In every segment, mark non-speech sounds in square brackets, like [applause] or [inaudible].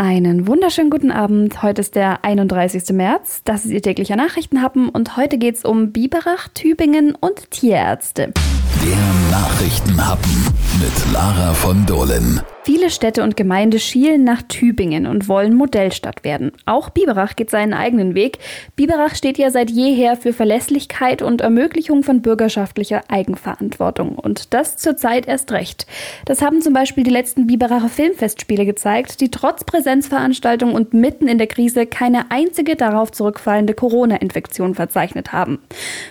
Einen wunderschönen guten Abend. Heute ist der 31. März. Das ist Ihr täglicher Nachrichtenhappen und heute geht es um Biberach, Tübingen und Tierärzte. Der Nachrichtenhappen mit Lara von Dohlen. Viele Städte und Gemeinden schielen nach Tübingen und wollen Modellstadt werden. Auch Biberach geht seinen eigenen Weg. Biberach steht ja seit jeher für Verlässlichkeit und Ermöglichung von bürgerschaftlicher Eigenverantwortung. Und das zurzeit erst recht. Das haben zum Beispiel die letzten Biberacher Filmfestspiele gezeigt, die trotz Präsenzveranstaltung und mitten in der Krise keine einzige darauf zurückfallende Corona-Infektion verzeichnet haben.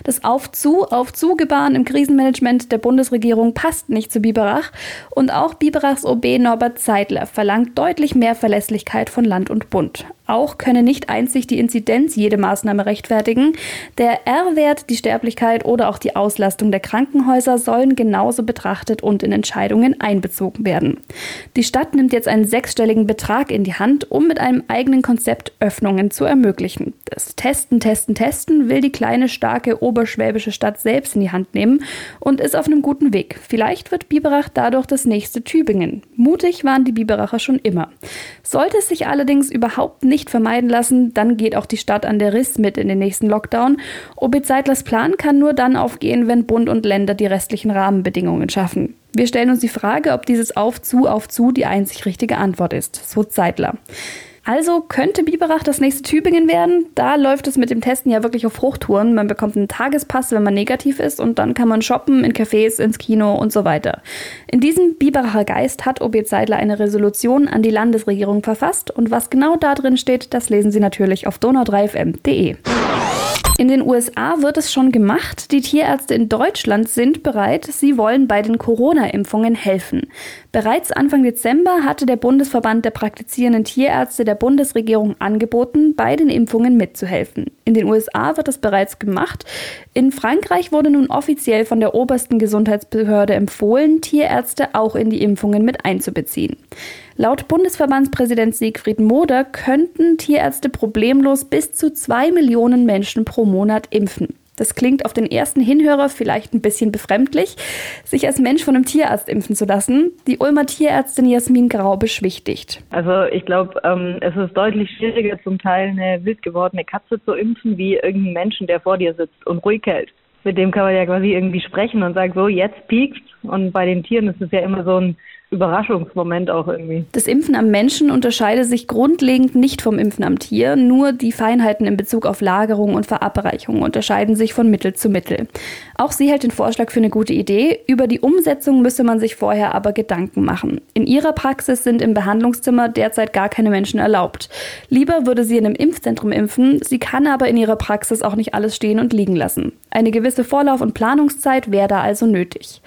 Das Auf-zu, Auf-zu-Gebaren im Krisenmanagement der Bundesregierung passt nicht zu Biberach und auch Biberachs OB Norbert Zeidler verlangt deutlich mehr Verlässlichkeit von Land und Bund. Auch könne nicht einzig die Inzidenz jede Maßnahme rechtfertigen. Der R-Wert, die Sterblichkeit oder auch die Auslastung der Krankenhäuser sollen genauso betrachtet und in Entscheidungen einbezogen werden. Die Stadt nimmt jetzt einen sechsstelligen Betrag in die Hand, um mit einem eigenen Konzept Öffnungen zu ermöglichen. Das Testen, Testen, Testen will die kleine, starke oberschwäbische Stadt selbst in die Hand nehmen und ist auf einem guten Weg. Vielleicht wird Biberach dadurch das nächste Tübingen. Mutig waren die Biberacher schon immer. Sollte es sich allerdings überhaupt nicht vermeiden lassen, dann geht auch die Stadt an der Riss mit in den nächsten Lockdown. Obid Seitlers Plan kann nur dann aufgehen, wenn Bund und Länder die restlichen Rahmenbedingungen schaffen. Wir stellen uns die Frage, ob dieses Auf-zu, auf-zu die einzig richtige Antwort ist. So Zeitler. Also könnte Biberach das nächste Tübingen werden. Da läuft es mit dem Testen ja wirklich auf Hochtouren. Man bekommt einen Tagespass, wenn man negativ ist, und dann kann man shoppen in Cafés, ins Kino und so weiter. In diesem Biberacher Geist hat Obi Seidler eine Resolution an die Landesregierung verfasst. Und was genau da drin steht, das lesen Sie natürlich auf donau3fm.de. In den USA wird es schon gemacht. Die Tierärzte in Deutschland sind bereit. Sie wollen bei den Corona-Impfungen helfen. Bereits Anfang Dezember hatte der Bundesverband der praktizierenden Tierärzte der Bundesregierung angeboten, bei den Impfungen mitzuhelfen. In den USA wird das bereits gemacht. In Frankreich wurde nun offiziell von der obersten Gesundheitsbehörde empfohlen, Tierärzte auch in die Impfungen mit einzubeziehen. Laut Bundesverbandspräsident Siegfried Moder könnten Tierärzte problemlos bis zu zwei Millionen Menschen pro Monat impfen. Das klingt auf den ersten Hinhörer vielleicht ein bisschen befremdlich, sich als Mensch von einem Tierarzt impfen zu lassen. Die Ulmer Tierärztin Jasmin Grau beschwichtigt. Also ich glaube, ähm, es ist deutlich schwieriger, zum Teil eine wild gewordene Katze zu impfen, wie irgendeinen Menschen, der vor dir sitzt und ruhig hält. Mit dem kann man ja quasi irgendwie sprechen und sagen, so, jetzt piekt. Und bei den Tieren ist es ja immer so ein Überraschungsmoment auch irgendwie. Das Impfen am Menschen unterscheidet sich grundlegend nicht vom Impfen am Tier. Nur die Feinheiten in Bezug auf Lagerung und Verabreichung unterscheiden sich von Mittel zu Mittel. Auch sie hält den Vorschlag für eine gute Idee. Über die Umsetzung müsse man sich vorher aber Gedanken machen. In ihrer Praxis sind im Behandlungszimmer derzeit gar keine Menschen erlaubt. Lieber würde sie in einem Impfzentrum impfen. Sie kann aber in ihrer Praxis auch nicht alles stehen und liegen lassen. Eine gewisse Vorlauf- und Planungszeit wäre da also nötig.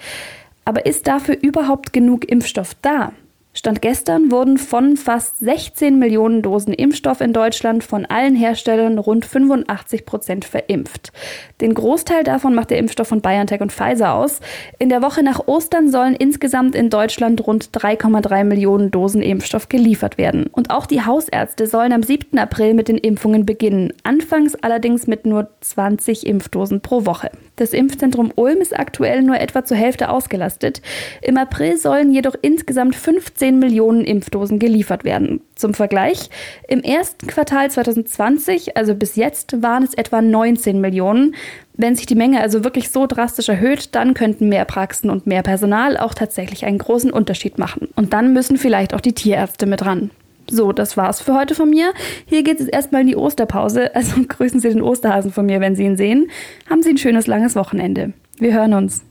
Aber ist dafür überhaupt genug Impfstoff da? Stand gestern wurden von fast 16 Millionen Dosen Impfstoff in Deutschland von allen Herstellern rund 85 Prozent verimpft. Den Großteil davon macht der Impfstoff von BioNTech und Pfizer aus. In der Woche nach Ostern sollen insgesamt in Deutschland rund 3,3 Millionen Dosen Impfstoff geliefert werden. Und auch die Hausärzte sollen am 7. April mit den Impfungen beginnen. Anfangs allerdings mit nur 20 Impfdosen pro Woche. Das Impfzentrum Ulm ist aktuell nur etwa zur Hälfte ausgelastet. Im April sollen jedoch insgesamt 15 Millionen Impfdosen geliefert werden. Zum Vergleich, im ersten Quartal 2020, also bis jetzt, waren es etwa 19 Millionen. Wenn sich die Menge also wirklich so drastisch erhöht, dann könnten mehr Praxen und mehr Personal auch tatsächlich einen großen Unterschied machen. Und dann müssen vielleicht auch die Tierärzte mit ran. So, das war's für heute von mir. Hier geht es erstmal in die Osterpause. [laughs] Also grüßen Sie den Osterhasen von mir, wenn Sie ihn sehen. Haben Sie ein schönes langes Wochenende. Wir hören uns.